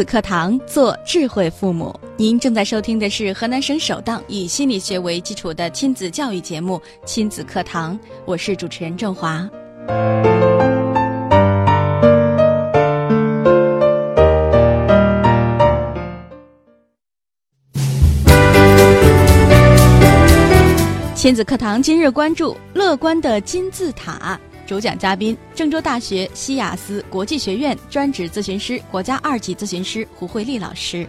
子课堂，做智慧父母。您正在收听的是河南省首档以心理学为基础的亲子教育节目《亲子课堂》，我是主持人郑华。亲子课堂今日关注乐观的金字塔。主讲嘉宾：郑州大学西雅思国际学院专职咨询师、国家二级咨询师胡慧丽老师。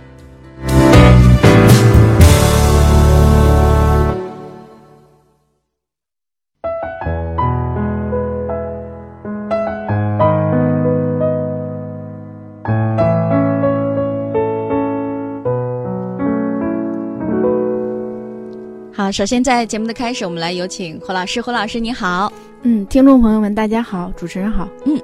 好，首先在节目的开始，我们来有请胡老师。胡老师，你好。嗯，听众朋友们，大家好，主持人好。嗯，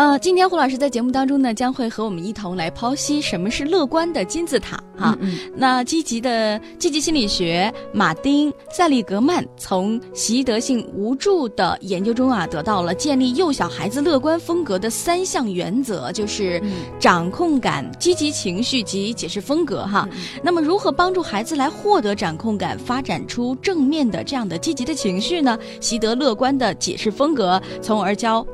呃，今天胡老师在节目当中呢，将会和我们一同来剖析什么是乐观的金字塔啊。嗯，那积极的积极心理学马丁塞利格曼从习得性无助的研究中啊，得到了建立幼小孩子乐观风格的三项原则，就是掌控感、积极情绪及解释风格哈。那么，如何帮助孩子来获得掌控感，发展出正面的这样的积极的情绪呢？习得乐观的解释风格，从而教。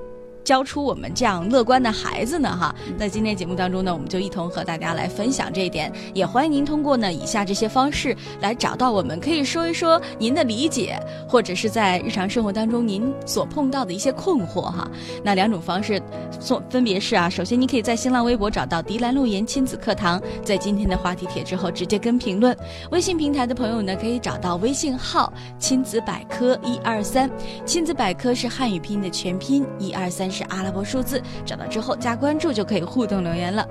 教出我们这样乐观的孩子呢？哈，那今天节目当中呢，我们就一同和大家来分享这一点。也欢迎您通过呢以下这些方式来找到我们，可以说一说您的理解，或者是在日常生活当中您所碰到的一些困惑哈。那两种方式，分分别是啊，首先您可以在新浪微博找到迪兰路言亲子课堂，在今天的话题帖之后直接跟评论。微信平台的朋友呢，可以找到微信号亲子百科一二三，亲子百科是汉语拼音的全拼，一二三。是阿拉伯数字，找到之后加关注就可以互动留言了，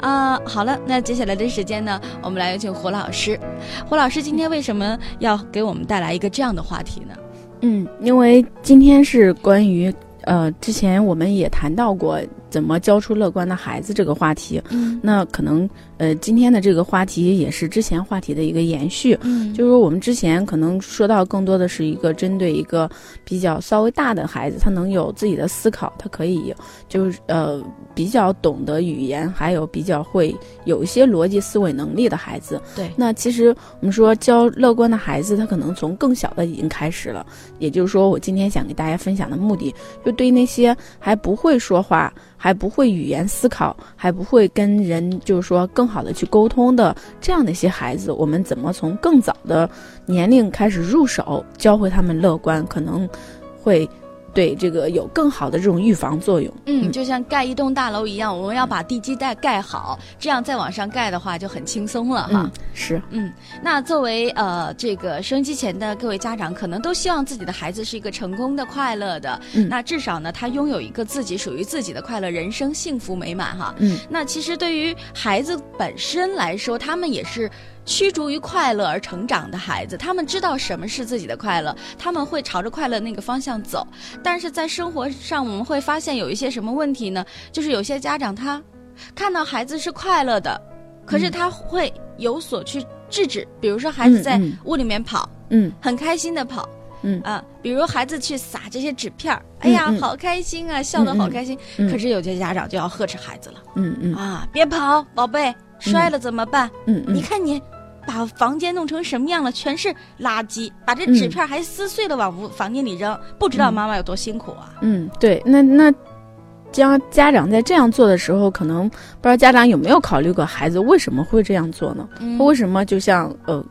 啊，好了，那接下来的时间呢，我们来有请胡老师。胡老师今天为什么要给我们带来一个这样的话题呢？嗯，因为今天是关于呃，之前我们也谈到过怎么教出乐观的孩子这个话题，嗯，那可能。呃，今天的这个话题也是之前话题的一个延续，嗯，就是说我们之前可能说到更多的是一个针对一个比较稍微大的孩子，他能有自己的思考，他可以就是呃比较懂得语言，还有比较会有一些逻辑思维能力的孩子。对，那其实我们说教乐观的孩子，他可能从更小的已经开始了。也就是说，我今天想给大家分享的目的，就对那些还不会说话、还不会语言思考、还不会跟人就是说更。好的去沟通的这样的一些孩子，我们怎么从更早的年龄开始入手，教会他们乐观，可能会。对这个有更好的这种预防作用。嗯，就像盖一栋大楼一样，我们要把地基带盖好，这样再往上盖的话就很轻松了哈。是，嗯，那作为呃这个收音机前的各位家长，可能都希望自己的孩子是一个成功的、快乐的。嗯，那至少呢，他拥有一个自己属于自己的快乐人生，幸福美满哈。嗯，那其实对于孩子本身来说，他们也是。驱逐于快乐而成长的孩子，他们知道什么是自己的快乐，他们会朝着快乐那个方向走。但是在生活上，我们会发现有一些什么问题呢？就是有些家长他看到孩子是快乐的，可是他会有所去制止。比如说孩子在屋里面跑，嗯，很开心的跑，嗯啊，比如孩子去撒这些纸片儿，哎呀，好开心啊，笑得好开心。可是有些家长就要呵斥孩子了，嗯嗯啊，别跑，宝贝。摔了怎么办？嗯你看你把房间弄成什么样了？全是垃圾，把这纸片还撕碎了往屋房间里扔，不知道妈妈有多辛苦啊！嗯，对，那那家家长在这样做的时候，可能不知道家长有没有考虑过孩子为什么会这样做呢？为什么就像呃。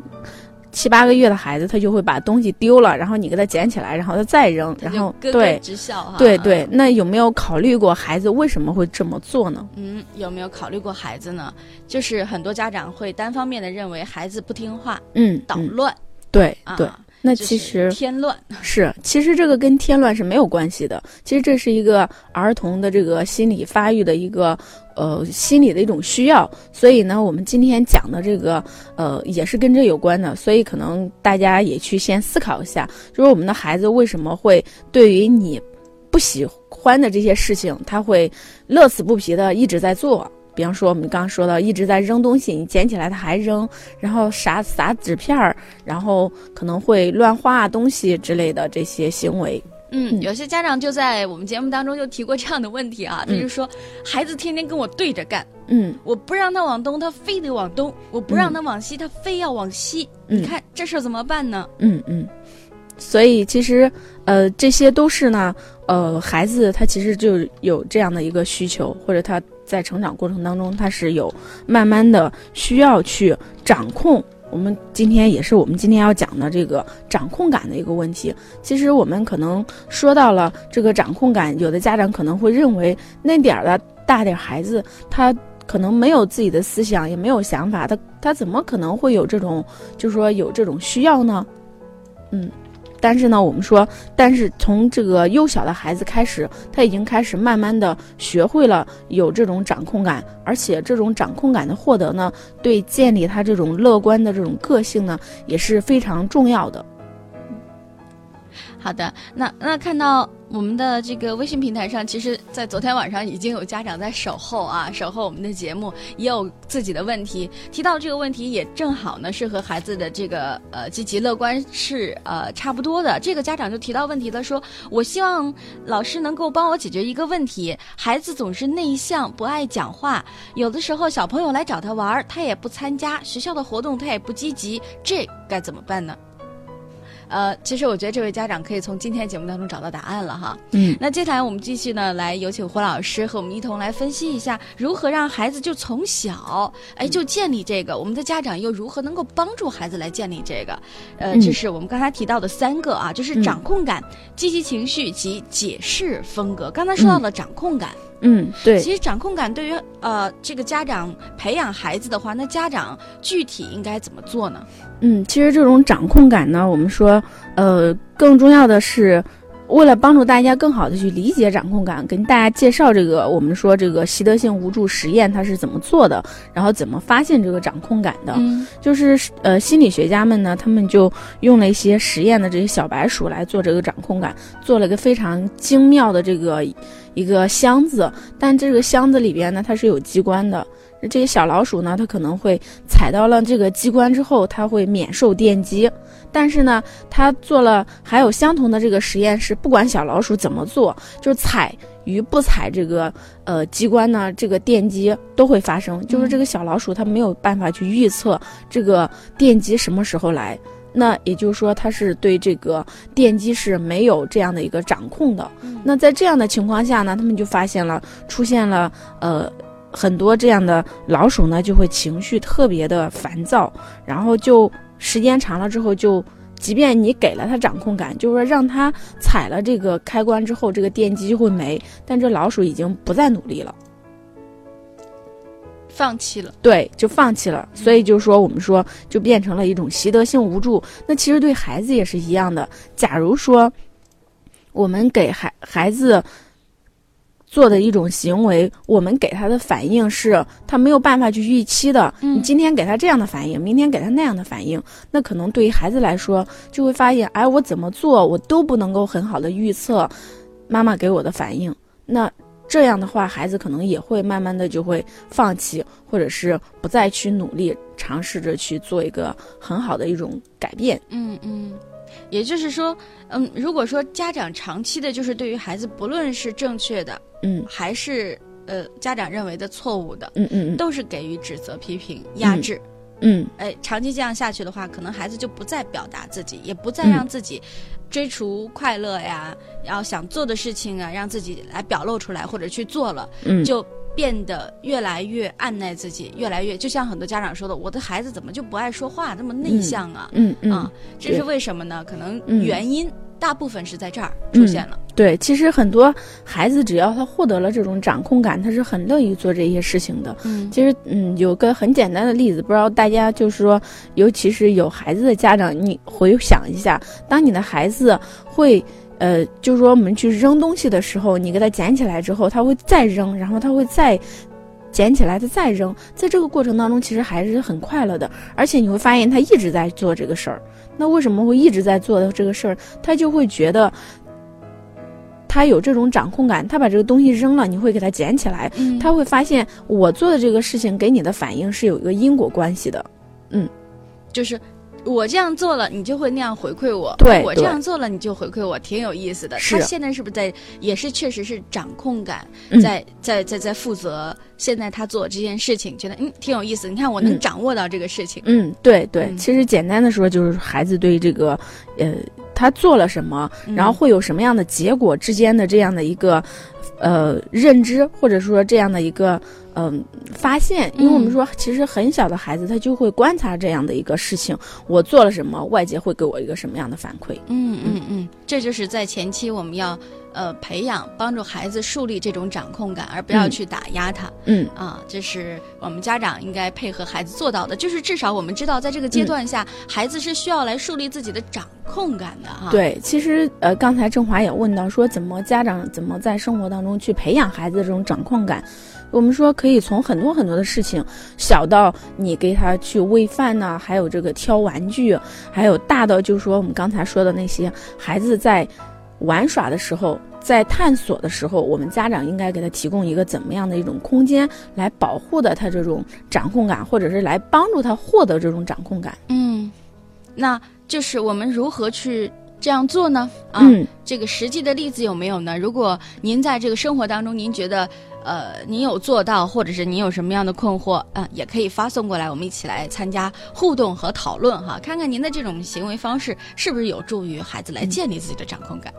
七八个月的孩子，他就会把东西丢了，然后你给他捡起来，然后他再扔，然后对，直笑哈，对对。那有没有考虑过孩子为什么会这么做呢？嗯，有没有考虑过孩子呢？就是很多家长会单方面的认为孩子不听话，嗯，捣乱，对对。那其实添乱。是，其实这个跟添乱是没有关系的。其实这是一个儿童的这个心理发育的一个呃心理的一种需要。所以呢，我们今天讲的这个呃也是跟这有关的。所以可能大家也去先思考一下，就是我们的孩子为什么会对于你不喜欢的这些事情，他会乐此不疲的一直在做。比方说，我们刚刚说到一直在扔东西，你捡起来他还扔，然后撒撒纸片儿，然后可能会乱画东西之类的这些行为。嗯，嗯有些家长就在我们节目当中就提过这样的问题啊，他就说孩子天天跟我对着干，嗯我不让他往东，他非得往东；我不让他往西，他非要往西。嗯你看这事儿怎么办呢？嗯嗯，所以其实呃这些都是呢呃孩子他其实就有这样的一个需求，或者他在成长过程当中他是有慢慢的需要去掌控。我们今天也是我们今天要讲的这个掌控感的一个问题。其实我们可能说到了这个掌控感，有的家长可能会认为那点儿的大点儿孩子他。可能没有自己的思想，也没有想法，他他怎么可能会有这种，就是说有这种需要呢？嗯，但是呢，我们说，但是从这个幼小的孩子开始，他已经开始慢慢的学会了有这种掌控感，而且这种掌控感的获得呢，对建立他这种乐观的这种个性呢，也是非常重要的。好的，那那看到我们的这个微信平台上，其实，在昨天晚上已经有家长在守候啊，守候我们的节目，也有自己的问题提到这个问题，也正好呢是和孩子的这个呃积极乐观是呃差不多的。这个家长就提到问题了，说我希望老师能够帮我解决一个问题，孩子总是内向，不爱讲话，有的时候小朋友来找他玩，他也不参加学校的活动，他也不积极，这该怎么办呢？呃，其实我觉得这位家长可以从今天节目当中找到答案了哈。嗯那接下来我们继续呢，来有请胡老师和我们一同来分析一下，如何让孩子就从小哎就建立这个，我们的家长又如何能够帮助孩子来建立这个？呃，嗯这是我们刚才提到的三个啊，就是嗯掌控感、积极情绪及解释风格。刚才说到了掌控感，嗯，对，其实掌控感对于呃这个家长培养孩子的话，那家长具体应该怎么做呢？嗯，其实这种掌控感呢，我们说，呃，更重要的是，为了帮助大家更好的去理解掌控感，跟大家介绍这个我们说这个习得性无助实验它是怎么做的，然后怎么发现这个掌控感的。嗯就是呃，心理学家们呢，他们就用了一些实验的这些小白鼠来做这个掌控感，做了一个非常精妙的这个一个箱子，但这个箱子里边呢，它是有机关的。这些小老鼠呢，它可能会踩到了这个机关之后，它会免受电击。但是呢，他做了还有相同的这个实验是，不管小老鼠怎么做，就是踩与不踩这个呃机关呢，这个电击都会发生。就是这个小老鼠它没有办法去预测这个电击什么时候来。那也就是说，它是对这个电击是没有这样的一个掌控的。那在这样的情况下呢，他们就发现了出现了呃很多这样的老鼠呢，就会情绪特别的烦躁，然后就时间长了之后就。即便你给了它掌控感，就是说让它踩了这个开关之后，这个电机就会没，但这老鼠已经不再努力了。放弃了。对，就放弃了。所以就是说，我们说就变成了一种习得性无助。那其实对孩子也是一样的。假如说我们给孩孩子做的一种行为，我们给他的反应是他没有办法去预期的。嗯你今天给他这样的反应，明天给他那样的反应，那可能对于孩子来说，就会发现，哎，我怎么做我都不能够很好的预测妈妈给我的反应。那这样的话，孩子可能也会慢慢的就会放弃，或者是不再去努力，尝试着去做一个很好的一种改变。嗯嗯，也就是说，嗯，如果说家长长期的，就是对于孩子，不论是正确的，嗯。还是呃家长认为的错误的，嗯嗯嗯。都是给予指责、批评、压制。嗯哎，长期这样下去的话，可能孩子就不再表达自己，也不再嗯。让自己追逐快乐呀，然后想做的事情啊，让自己来表露出来或者去做了，嗯，就变得越来越按耐自己，越来越就像很多家长说的，我的孩子怎么就不爱说话，这么内向啊？嗯嗯啊，这是为什么呢？可能嗯原因大部分是在这儿出现了。对对，其实很多孩子只要他获得了这种掌控感，他是很乐意做这些事情的。嗯其实，嗯，有个很简单的例子，不知道大家就是说，尤其是有孩子的家长，你回想一下，当你的孩子会，呃，就是说我们去扔东西的时候，你给它捡起来之后，它会再扔，然后它会再捡起来，它再扔，在这个过程当中，其实还是很快乐的，而且你会发现他一直在做这个事儿。那为什么会一直在做的这个事儿？他就会觉得。他有这种掌控感，他把这个东西扔了，你会给他捡起来，嗯，他会发现我做的这个事情给你的反应是有一个因果关系的。嗯就是我这样做了，你就会那样回馈我。对对我这样做了，你就回馈我，挺有意思的。他现在是不是在，也是确实是掌控感，嗯在在在在负责。现在他做这件事情，觉得嗯挺有意思。你看我能嗯掌握到这个事情。嗯，对对，嗯其实简单的说就是孩子对这个，呃，他做了什么，嗯然后会有什么样的结果之间的这样的一个，呃，认知或者说这样的一个。嗯，发现，因为我们嗯说，其实很小的孩子他就会观察这样的一个事情，我做了什么，外界会给我一个什么样的反馈。嗯嗯嗯，这就是在前期我们要呃培养，帮助孩子树立这种掌控感，而不要嗯去打压他。嗯啊，这是我们家长应该配合孩子做到的，就是至少我们知道，在这个阶段下，孩子是需要来树立自己的掌控感的哈。，对，其实呃，刚才郑华也问到说，怎么家长怎么在生活当中去培养孩子的这种掌控感？我们说可以从很多很多的事情，小到你给他去喂饭呐、还有这个挑玩具，还有大到就是说我们刚才说的那些孩子在玩耍的时候。在探索的时候，我们家长应该给他提供一个怎么样的一种空间，来保护的他这种掌控感，或者是来帮助他获得这种掌控感。嗯，那就是我们如何去这样做呢？啊，嗯这个实际的例子有没有呢？如果您在这个生活当中，您觉得呃您有做到，或者是您有什么样的困惑啊、也可以发送过来，我们一起来参加互动和讨论哈，看看您的这种行为方式是不是有助于孩子来建立自己的掌控感。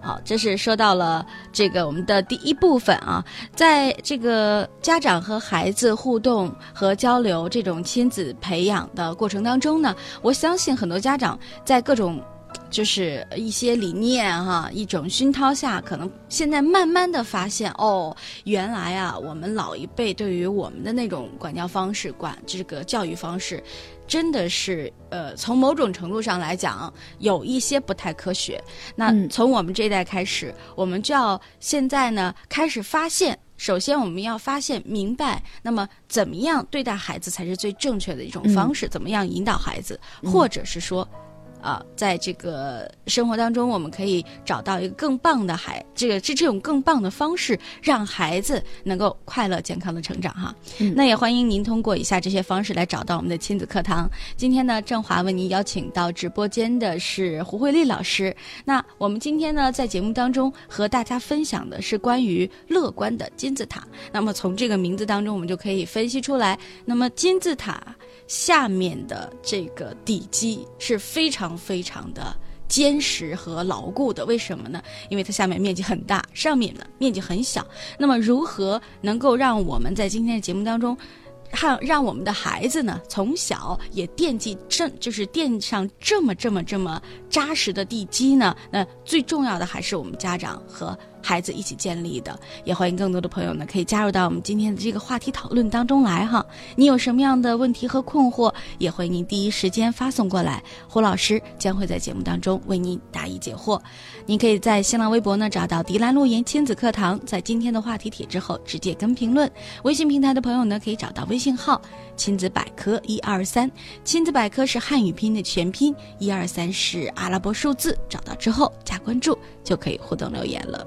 好，这是说到了这个我们的第一部分啊，在这个家长和孩子互动和交流这种亲子培养的过程当中呢，我相信很多家长在各种。就是一些理念哈，一种熏陶下，可能现在慢慢的发现哦，原来啊，我们老一辈对于我们的那种管教方式、管这个教育方式，真的是呃，从某种程度上来讲，有一些不太科学。那嗯从我们这一代开始，我们就要现在呢开始发现。首先，我们要发现明白，那么怎么样对待孩子才是最正确的一种方式？怎么样引导孩子，或者是说，啊，在这个生活当中，我们可以找到一个更棒的孩，这个是这种更棒的方式，让孩子能够快乐健康的成长哈。嗯那也欢迎您通过以下这些方式来找到我们的亲子课堂。今天呢，郑华为您邀请到直播间的是胡慧丽老师。那我们今天呢，在节目当中和大家分享的是关于乐观的金字塔。那么从这个名字当中，我们就可以分析出来，那么金字塔下面的这个底基是非常非常的坚实和牢固的。为什么呢？因为它下面面积很大，上面呢面积很小。那么如何能够让我们在今天的节目当中？让让我们的孩子呢，从小也惦记这就是垫上这么这么这么扎实的地基呢？那最重要的还是我们家长和孩子一起建立的。也欢迎更多的朋友呢，可以加入到我们今天的这个话题讨论当中来哈。你有什么样的问题和困惑，也欢迎您第一时间发送过来，胡老师将会在节目当中为您答疑解惑。您可以在新浪微博呢找到迪兰路言亲子课堂，在今天的话题帖之后直接跟评论。微信平台的朋友呢，可以找到微信号“亲子百科一二三”，亲子百科是汉语拼音的全拼，一二三是阿拉伯数字。找到之后加关注，就可以互动留言了。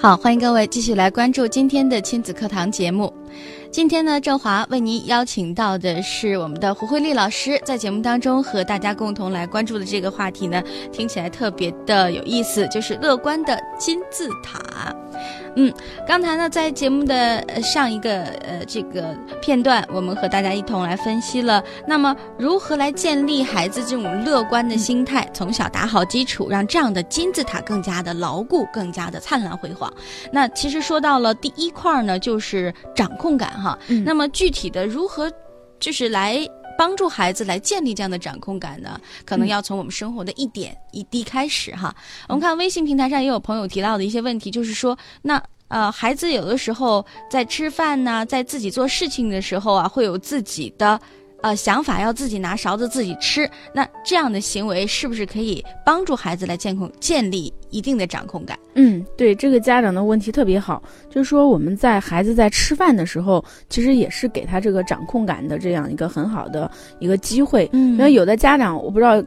好，欢迎各位继续来关注今天的亲子课堂节目。今天呢，郑华为您邀请到的是我们的胡慧丽老师，在节目当中和大家共同来关注的这个话题呢，听起来特别的有意思，就是乐观的金字塔。嗯，刚才呢，在节目的上一个呃这个片段，我们和大家一同来分析了，那么如何来建立孩子这种乐观的心态，从小打好基础，让这样的金字塔更加的牢固，更加的灿烂辉煌。那其实说到了第一块呢，就是掌控感哈。嗯那么具体的如何就是来帮助孩子来建立这样的掌控感呢？可能嗯要从我们生活的一点一滴开始哈。我们看微信平台上也有朋友提到的一些问题，就是说，那呃，孩子有的时候在吃饭呢，在自己做事情的时候啊，会有自己的。呃，想法要自己拿勺子自己吃，那这样的行为是不是可以帮助孩子来建控建立一定的掌控感？嗯，对，这个家长的问题特别好，就是说我们在孩子在吃饭的时候，其实也是给他这个掌控感的这样一个很好的一个机会。嗯因为有的家长，我不知道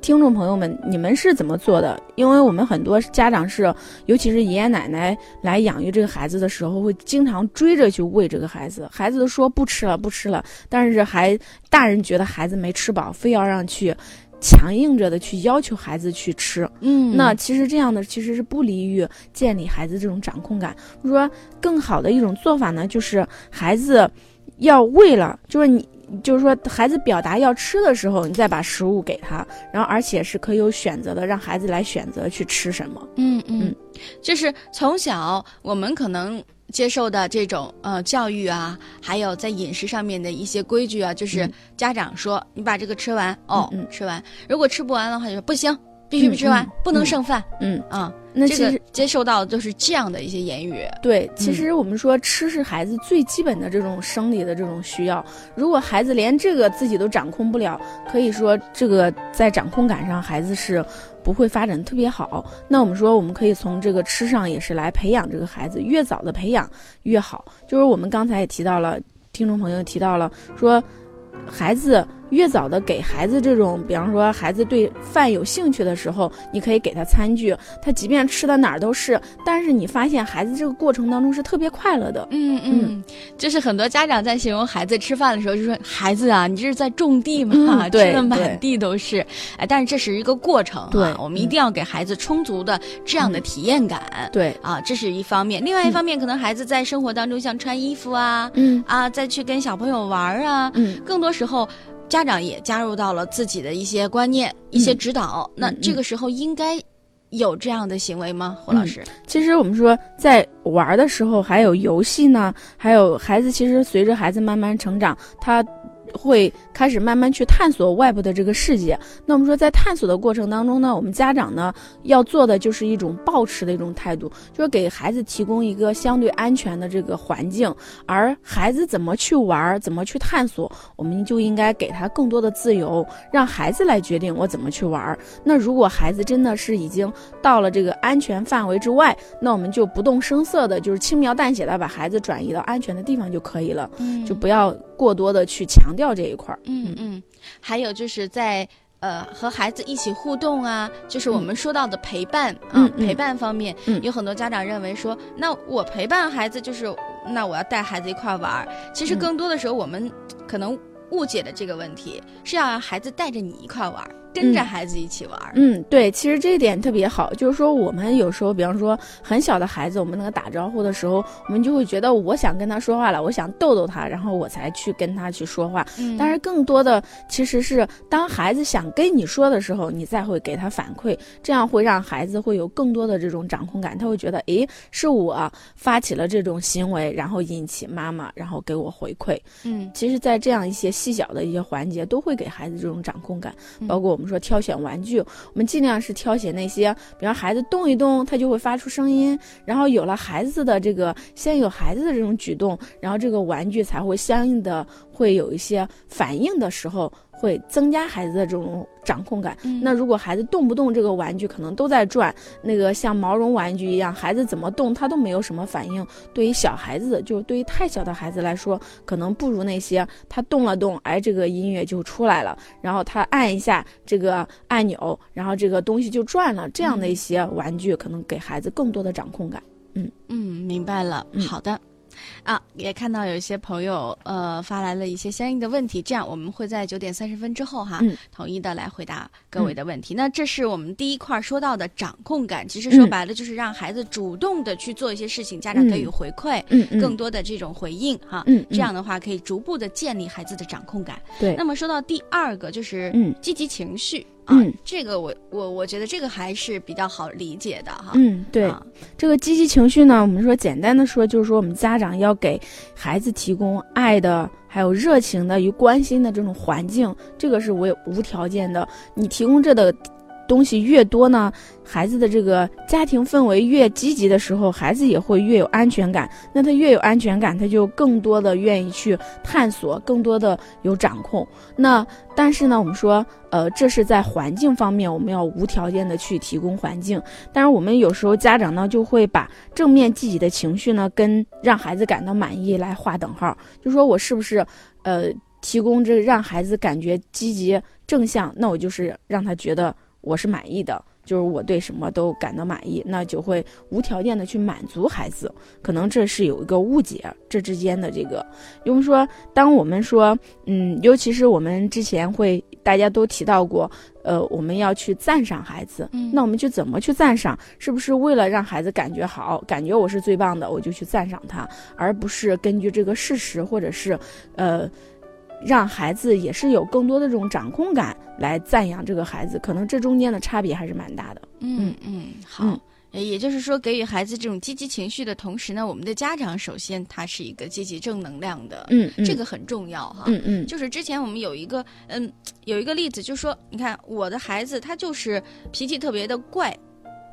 听众朋友们你们是怎么做的，因为我们很多家长是，尤其是爷爷奶奶来养育这个孩子的时候，会经常追着去喂这个孩子，孩子都说不吃了不吃了，但是还大人觉得孩子没吃饱，非要让去。强硬着的去要求孩子去吃，嗯那其实这样的其实是不利于建立孩子这种掌控感。说更好的一种做法呢，就是孩子要喂了，就是你。就是说，孩子表达要吃的时候，你再把食物给他，然后而且是可以有选择的，让孩子来选择去吃什么。嗯嗯嗯，就是从小我们可能接受的这种呃教育啊，还有在饮食上面的一些规矩啊，就是嗯家长说你把这个吃完哦，嗯嗯吃完，如果吃不完的话就说不行，必须嗯吃完，嗯不能嗯剩饭嗯，啊。那其实、这个接受到的都是这样的一些言语。对，嗯其实我们说吃是孩子最基本的这种生理的这种需要。如果孩子连这个自己都掌控不了，可以说这个在掌控感上孩子是不会发展得特别好。那我们说，我们可以从这个吃上也是来培养这个孩子，越早的培养越好。就是我们刚才也提到了，听众朋友提到了说，孩子。越早的给孩子这种，比方说孩子对饭有兴趣的时候，你可以给他餐具，他即便吃的哪儿都是，但是你发现孩子这个过程当中是特别快乐的。嗯嗯，就是很多家长在形容孩子吃饭的时候，就说孩子啊，你这是在种地嘛？嗯吃的满地都是。哎，但是这是一个过程、啊，对我们一定要给孩子充足的这样的体验感。对，啊，这是一方面。另外一方面，可能孩子在生活当中，像穿衣服啊，嗯啊，再去跟小朋友玩儿啊，嗯更多时候。家长也加入到了自己的一些观念、一些指导，那嗯这个时候应该有这样的行为吗？胡老师？其实我们说，在玩的时候，还有游戏呢，还有孩子，其实随着孩子慢慢成长，他会开始慢慢去探索外部的这个世界。那我们说，在探索的过程当中呢，我们家长呢要做的就是一种抱持的一种态度，就是给孩子提供一个相对安全的这个环境，而孩子怎么去玩，怎么去探索，我们就应该给他更多的自由，让孩子来决定我怎么去玩。那如果孩子真的是已经到了这个安全范围之外，那我们就不动声色的，就是轻描淡写的把孩子转移到安全的地方就可以了，嗯就不要过多的去强调这一块儿。嗯嗯，还有就是在呃和孩子一起互动啊，就是我们说到的陪伴、啊，陪伴方面，嗯。有很多家长认为说，那我陪伴孩子就是，那我要带孩子一块儿玩儿。其实嗯。更多的时候，我们可能误解的这个问题是要让孩子带着你一块儿玩儿，跟着嗯孩子一起玩儿。嗯，对，其实这一点特别好，就是说我们有时候，比方说很小的孩子，我们那个打招呼的时候，我们就会觉得我想跟他说话了，我想逗逗他，然后我才去跟他去说话。嗯但是更多的其实是当孩子想跟你说的时候，你再会给他反馈，这样会让孩子会有更多的这种掌控感，他会觉得，诶，是我发起了这种行为，然后引起妈妈，然后给我回馈。嗯其实，在这样一些细小的一些环节，都会给孩子这种掌控感。嗯包括我我们说挑选玩具，我们尽量是挑选那些，比方孩子动一动，他就会发出声音，然后有了孩子的这个，先有孩子的这种举动，然后这个玩具才会相应的会有一些反应的时候，会增加孩子的这种掌控感。嗯那如果孩子动不动这个玩具可能都在转，那个像毛绒玩具一样，孩子怎么动他都没有什么反应。对于小孩子，就是对于太小的孩子来说，可能不如那些他动了动，哎，这个音乐就出来了，然后他按一下这个按钮，然后这个东西就转了，这样的一些玩具可能给孩子更多的掌控感。嗯嗯，明白了。嗯好的。啊，也看到有一些朋友呃发来了一些相应的问题，这样我们会在九点三十分之后哈，嗯。统一的来回答各位的问题。那这是我们第一块说到的掌控感，其实说嗯。白了就是让孩子主动的去做一些事情，家长给予嗯回馈，更多的这种回应哈，这样的话可以逐步的建立孩子的掌控感。对。那么说到第二个就是嗯。积极情绪啊，嗯这个我我我觉得这个还是比较好理解的哈。嗯对。啊这个积极情绪呢，我们说简单的说，就是说我们家长要给孩子提供爱的、还有热情的与关心的这种环境，这个是无无条件的。你提供这的东西越多呢，孩子的这个家庭氛围越积极的时候，孩子也会越有安全感。那他越有安全感，他就更多的愿意去探索，更多的有掌控。那但是呢，我们说，呃，这是在环境方面，我们要无条件的去提供环境。但是我们有时候家长呢，就会把正面积极的情绪呢，跟让孩子感到满意来划等号，就说我是不是，呃，提供这让孩子感觉积极正向，那我就是让他觉得我是满意的。就是我对什么都感到满意，那就会无条件的去满足孩子。可能这是有一个误解，这之间的这个，因为说，当我们说，嗯，尤其是我们之前会大家都提到过，呃，我们要去赞赏孩子，嗯那我们去怎么去赞赏？是不是为了让孩子感觉好，感觉我是最棒的，我就去赞赏他，而不是根据这个事实，或者是，呃，让孩子也是有更多的这种掌控感来赞扬这个孩子？可能这中间的差别还是蛮大的。嗯嗯，好。也就是说，给予孩子这种积极情绪的同时呢，我们的家长首先他是一个积极正能量的，嗯，嗯这个很重要哈。嗯嗯就是之前我们有一个嗯有一个例子，就说你看我的孩子他就是脾气特别的怪，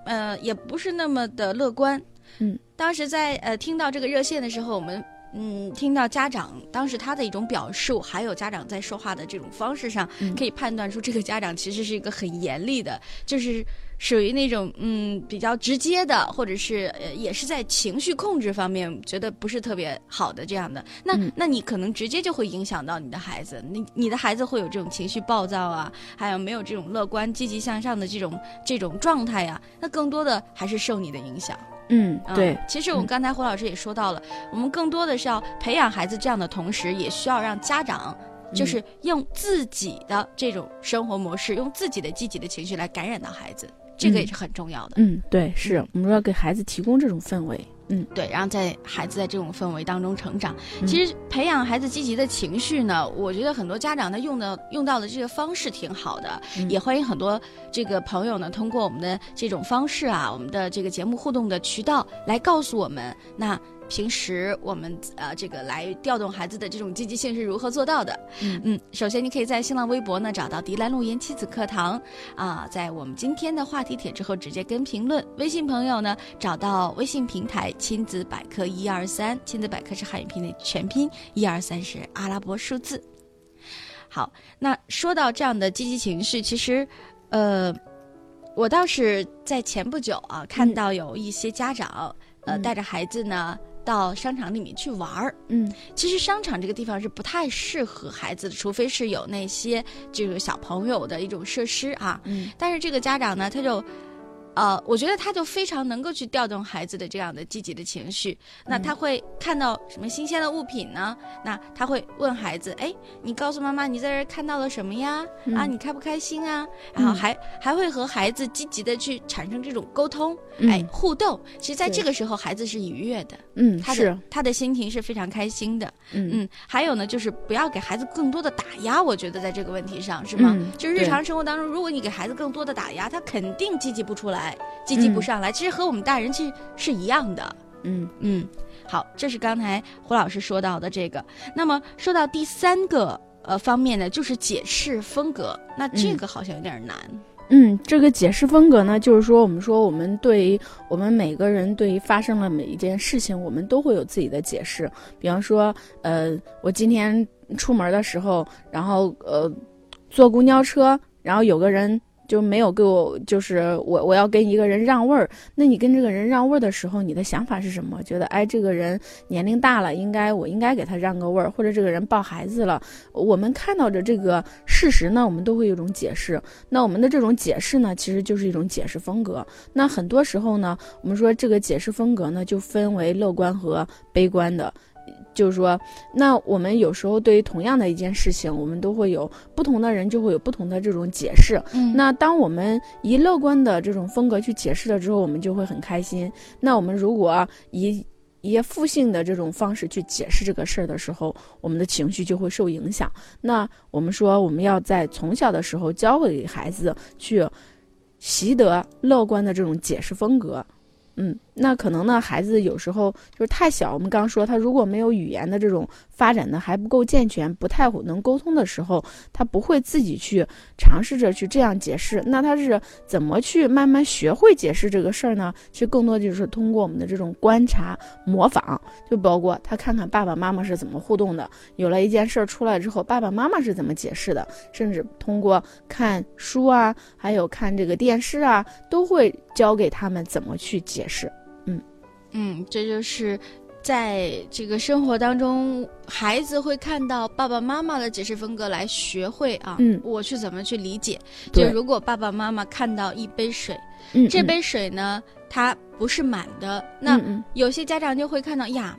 呃，也不是那么的乐观。嗯，当时在呃听到这个热线的时候，我们嗯听到家长当时他的一种表述，还有家长在说话的这种方式上，嗯可以判断出这个家长其实是一个很严厉的，就是。属于那种嗯比较直接的，或者是呃也是在情绪控制方面觉得不是特别好的这样的，那、嗯。那你可能直接就会影响到你的孩子，你你的孩子会有这种情绪暴躁啊，还有没有这种乐观积极向上的这种这种状态呀、那更多的还是受你的影响。嗯，嗯对，其实我们刚才胡老师也说到了，我们更多的是要培养孩子这样的同时，也需要让家长。就是用自己的这种生活模式，用自己的积极的情绪来感染到孩子，这个也是很重要的。嗯，对，是嗯我们说要给孩子提供这种氛围。嗯对，然后在孩子在这种氛围当中成长。嗯其实培养孩子积极的情绪呢，我觉得很多家长他用的用到的这个方式挺好的，嗯也欢迎很多这个朋友呢，通过我们的这种方式啊，我们的这个节目互动的渠道来告诉我们，那平时我们呃这个来调动孩子的这种积极性是如何做到的。嗯首先你可以在新浪微博呢找到迪兰路言亲子课堂啊，在我们今天的话题帖之后直接跟评论。微信朋友呢找到微信平台亲子百科一二三，亲子百科是汉语拼音的全拼，一二三是阿拉伯数字。好，那说到这样的积极情绪，其实，呃，我倒是在前不久啊，看到有一些家长，呃，嗯带着孩子呢到商场里面去玩儿。嗯其实商场这个地方是不太适合孩子的，除非是有那些这个小朋友的一种设施啊。嗯但是这个家长呢，他就，呃，我觉得他就非常能够去调动孩子的这样的积极的情绪。那他会看到什么新鲜的物品呢？那他会问孩子：“哎，你告诉妈妈你在这看到了什么呀？啊，嗯你开不开心啊？”然后还、还会和孩子积极的去产生这种沟通，嗯哎，互动。其实，在这个时候，孩子是愉悦的，嗯他的他的心情是非常开心的。嗯嗯，还有呢，就是不要给孩子更多的打压，我觉得在这个问题上是吗？嗯就是日常生活当中，如果你给孩子更多的打压，他肯定积极不出来，积极不嗯上来。其实和我们大人其实是一样的。嗯嗯，好，这是刚才胡老师说到的这个。那么说到第三个呃方面呢，就是解释风格。那这嗯个好像有点难。嗯，这个解释风格呢，就是说我们说我们对于我们每个人对于发生了每一件事情，我们都会有自己的解释。比方说，呃，我今天出门的时候，然后呃坐公交车，然后有个人就没有给我，就是我我要跟一个人让位儿。那你跟这个人让位儿的时候，你的想法是什么？觉得哎，这个人年龄大了，应该我应该给他让个位儿，或者这个人抱孩子了。我们看到的这个事实呢，我们都会有一种解释。那我们的这种解释呢，其实就是一种解释风格。那很多时候呢，我们说这个解释风格呢，就分为乐观和悲观的。就是说，那我们有时候对于同样的一件事情，我们都会有不同的人就会有不同的这种解释。嗯，那当我们以乐观的这种风格去解释了之后，我们就会很开心。那我们如果以以负性的这种方式去解释这个事儿的时候，我们的情绪就会受影响。那我们说，我们要在从小的时候教会给孩子去习得乐观的这种解释风格。嗯，那可能呢，孩子有时候就是太小。我们刚说他如果没有语言的这种发展的还不够健全，不太能沟通的时候，他不会自己去尝试着去这样解释。那他是怎么去慢慢学会解释这个事儿呢？其实更多就是通过我们的这种观察、模仿，就包括他看看爸爸妈妈是怎么互动的。有了一件事儿出来之后，爸爸妈妈是怎么解释的？甚至通过看书啊，还有看这个电视啊，都会教给他们怎么去解。释，嗯，嗯，这就是在这个生活当中，孩子会看到爸爸妈妈的解释风格来学会啊，嗯，我去怎么去理解。就如果爸爸妈妈看到一杯水，嗯，这杯水呢，它不是满的，那有些家长就会看到呀，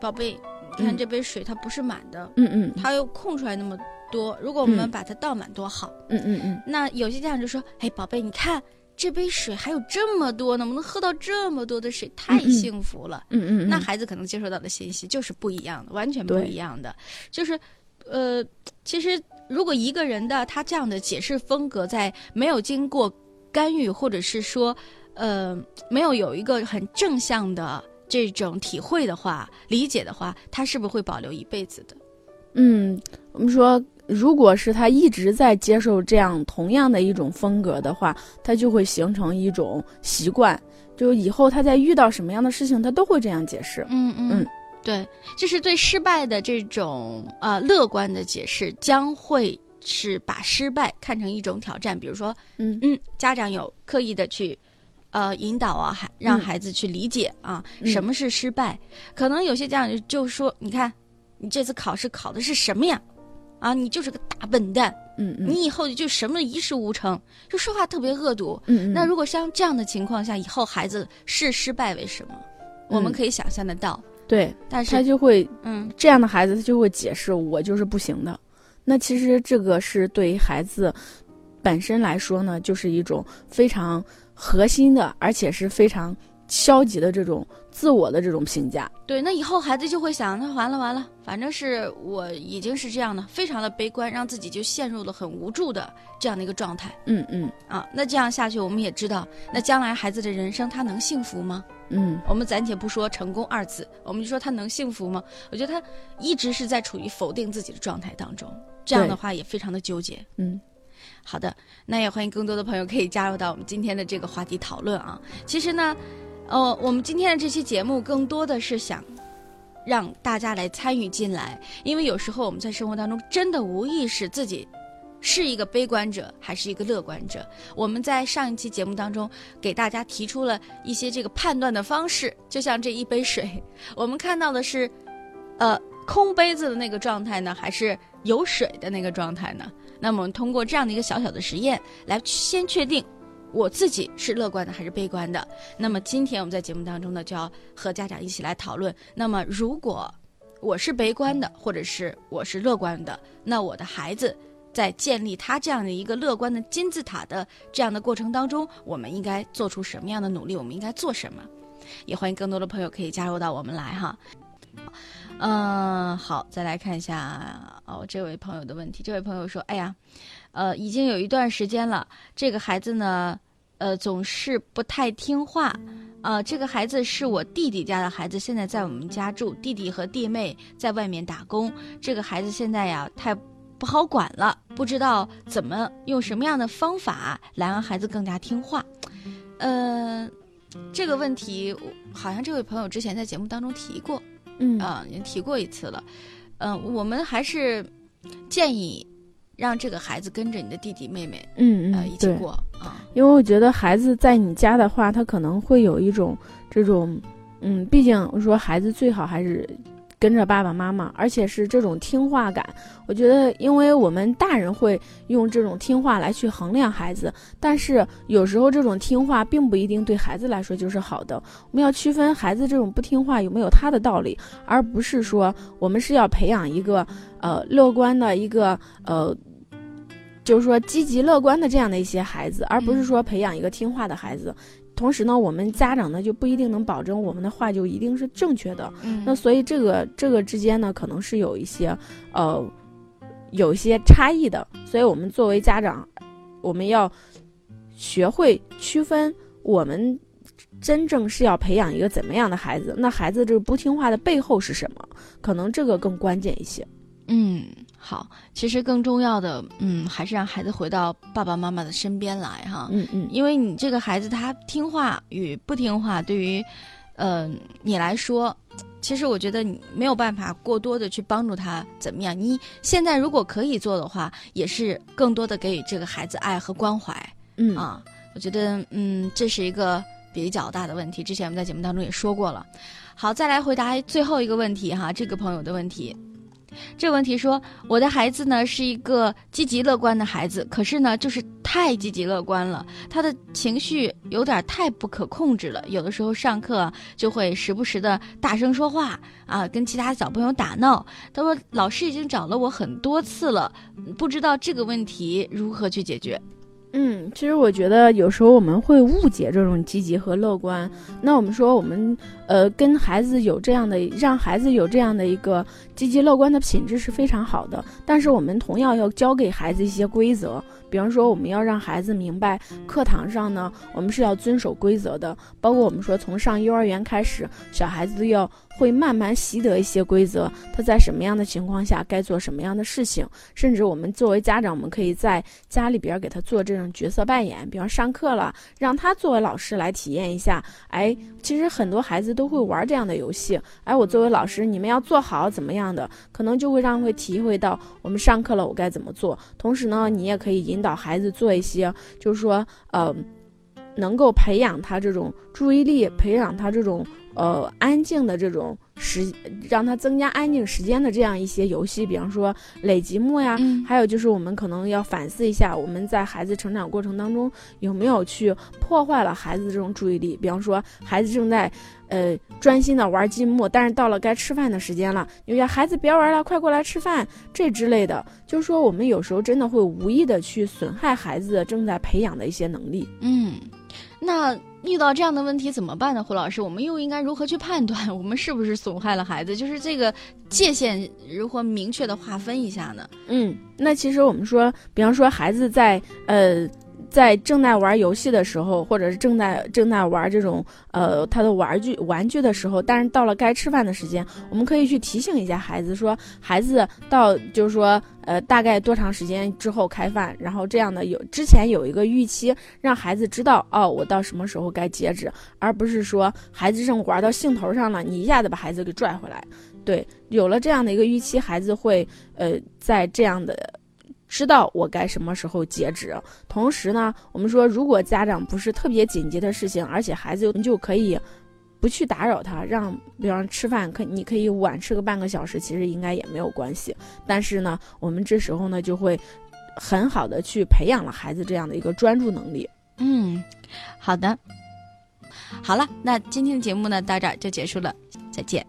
宝贝，你看这杯水它不是满的，嗯嗯，它又空出来那么多，如果我们把它倒满多好，嗯嗯嗯，那有些家长就说，哎，宝贝，你看。这杯水还有这么多，能不能喝到这么多的水？太幸福了。嗯嗯，那孩子可能接收到的信息就是不一样的，完全不一样的。就是，呃，其实如果一个人的他这样的解释风格，在没有经过干预，或者是说，呃，没有有一个很正向的这种体会的话、理解的话，他是不是会保留一辈子的？嗯，我们说。如果是他一直在接受这样同样的一种风格的话，他就会形成一种习惯，就以后他在遇到什么样的事情，他都会这样解释。嗯嗯，对，就是对失败的这种呃乐观的解释，将会是把失败看成一种挑战。比如说，嗯嗯，家长有刻意的去呃引导啊，孩让孩子去理解啊，什么是失败？可能有些家长就说：“你看，你这次考试考的是什么呀？”啊，你就是个大笨蛋，嗯嗯，你以后就什么一事无成，就说话特别恶毒，嗯嗯。那如果像这样的情况下，以后孩子视失败为什么？我们可以想象得到，对，但是他就会，嗯，这样的孩子他就会解释我就是不行的。那其实这个是对于孩子本身来说呢，就是一种非常核心的，而且是非常。消极的这种自我的这种评价，对，那以后孩子就会想，那完了完了，反正是我已经是这样的，非常的悲观，让自己就陷入了很无助的这样的一个状态。嗯嗯，啊，那这样下去，我们也知道，那将来孩子的人生他能幸福吗？嗯，我们暂且不说成功二字，我们就说他能幸福吗？我觉得他一直是在处于否定自己的状态当中，这样的话也非常的纠结。嗯，好的，那也欢迎更多的朋友可以加入到我们今天的这个话题讨论啊。其实呢。呃，我们今天的这期节目更多的是想让大家来参与进来，因为有时候我们在生活当中真的无意识自己是一个悲观者还是一个乐观者。我们在上一期节目当中给大家提出了一些这个判断的方式，就像这一杯水，我们看到的是呃空杯子的那个状态呢，还是有水的那个状态呢？那么我们通过这样的一个小小的实验来先确定。我自己是乐观的还是悲观的？那么今天我们在节目当中呢，就要和家长一起来讨论。那么如果我是悲观的，或者是我是乐观的，那我的孩子在建立他这样的一个乐观的金字塔的这样的过程当中，我们应该做出什么样的努力？我们应该做什么？也欢迎更多的朋友可以加入到我们来哈。嗯，好，再来看一下哦，这位朋友的问题。这位朋友说：“哎呀。”呃，已经有一段时间了，这个孩子呢，呃，总是不太听话。呃，这个孩子是我弟弟家的孩子，现在在我们家住，弟弟和弟妹在外面打工。这个孩子现在呀，太不好管了，不知道怎么用什么样的方法来让孩子更加听话。呃，这个问题好像这位朋友之前在节目当中提过，嗯啊，已经提过一次了。嗯，我们还是建议。让这个孩子跟着你的弟弟妹妹，嗯呃，一起，过啊。因为我觉得孩子在你家的话，他可能会有一种这种，嗯，毕竟我说孩子最好还是跟着爸爸妈妈，而且是这种听话感。我觉得，因为我们大人会用这种听话来去衡量孩子，但是有时候这种听话并不一定对孩子来说就是好的。我们要区分孩子这种不听话有没有他的道理，而不是说我们是要培养一个呃乐观的一个呃。就是说积极乐观的这样的一些孩子，而不是说培养一个听话的孩子。同时呢，我们家长呢就不一定能保证我们的话就一定是正确的。嗯那所以这个这个之间呢，可能是有一些呃有一些差异的。所以我们作为家长，我们要学会区分我们真正是要培养一个怎么样的孩子。那孩子这个不听话的背后是什么？可能这个更关键一些。嗯，好，其实更重要的，嗯，还是让孩子回到爸爸妈妈的身边来哈。嗯嗯因为你这个孩子他听话与不听话，对于，呃，你来说，其实我觉得你没有办法过多的去帮助他怎么样。你现在如果可以做的话，也是更多的给予这个孩子爱和关怀嗯啊。我觉得，嗯，这是一个比较大的问题。之前我们在节目当中也说过了。好，再来回答最后一个问题哈，这个朋友的问题。这个问题说，我的孩子呢是一个积极乐观的孩子，可是呢就是太积极乐观了，他的情绪有点太不可控制了，有的时候上课就会时不时的大声说话啊，跟其他小朋友打闹。他说老师已经找了我很多次了，不知道这个问题如何去解决。嗯，其实我觉得有时候我们会误解这种积极和乐观。那我们说，我们呃跟孩子有这样的，让孩子有这样的一个积极乐观的品质是非常好的。但是我们同样要教给孩子一些规则，比方说我们要让孩子明白，课堂上呢我们是要遵守规则的。包括我们说从上幼儿园开始，小孩子都要会慢慢习得一些规则，他在什么样的情况下该做什么样的事情，甚至我们作为家长，我们可以在家里边给他做这种角色扮演，比方上课了，让他作为老师来体验一下。哎，其实很多孩子都会玩这样的游戏。哎，我作为老师，你们要做好怎么样的，可能就会让会体会到我们上课了我该怎么做。同时呢，你也可以引导孩子做一些，就是说，呃，能够培养他这种注意力，培养他这种呃安静的这种时，让他增加安静时间的这样一些游戏，比方说垒积木呀，嗯还有就是我们可能要反思一下，我们在孩子成长过程当中有没有去破坏了孩子这种注意力，比方说孩子正在。呃，专心的玩积木，但是到了该吃饭的时间了，你说孩子别玩了，快过来吃饭，这之类的，就是说我们有时候真的会无意的去损害孩子正在培养的一些能力。嗯，那遇到这样的问题怎么办呢？胡老师，我们又应该如何去判断 我们是不是损害了孩子？就是这个界限如何明确的划分一下呢？嗯，那其实我们说，比方说孩子在呃。在正在玩游戏的时候，或者是正在正在玩这种呃他的玩具玩具的时候，但是到了该吃饭的时间，我们可以去提醒一下孩子说，孩子到就是说呃大概多长时间之后开饭，然后这样的有之前有一个预期，让孩子知道哦我到什么时候该截止，而不是说孩子正玩到兴头上了，你一下子把孩子给拽回来。对，有了这样的一个预期，孩子会呃在这样的。知道我该什么时候截止。同时呢，我们说，如果家长不是特别紧急的事情，而且孩子就可以不去打扰他，让比方吃饭可你可以晚吃个半个小时，其实应该也没有关系。但是呢，我们这时候呢就会很好的去培养了孩子这样的一个专注能力。嗯，好的，好了，那今天的节目呢到这儿就结束了，再见。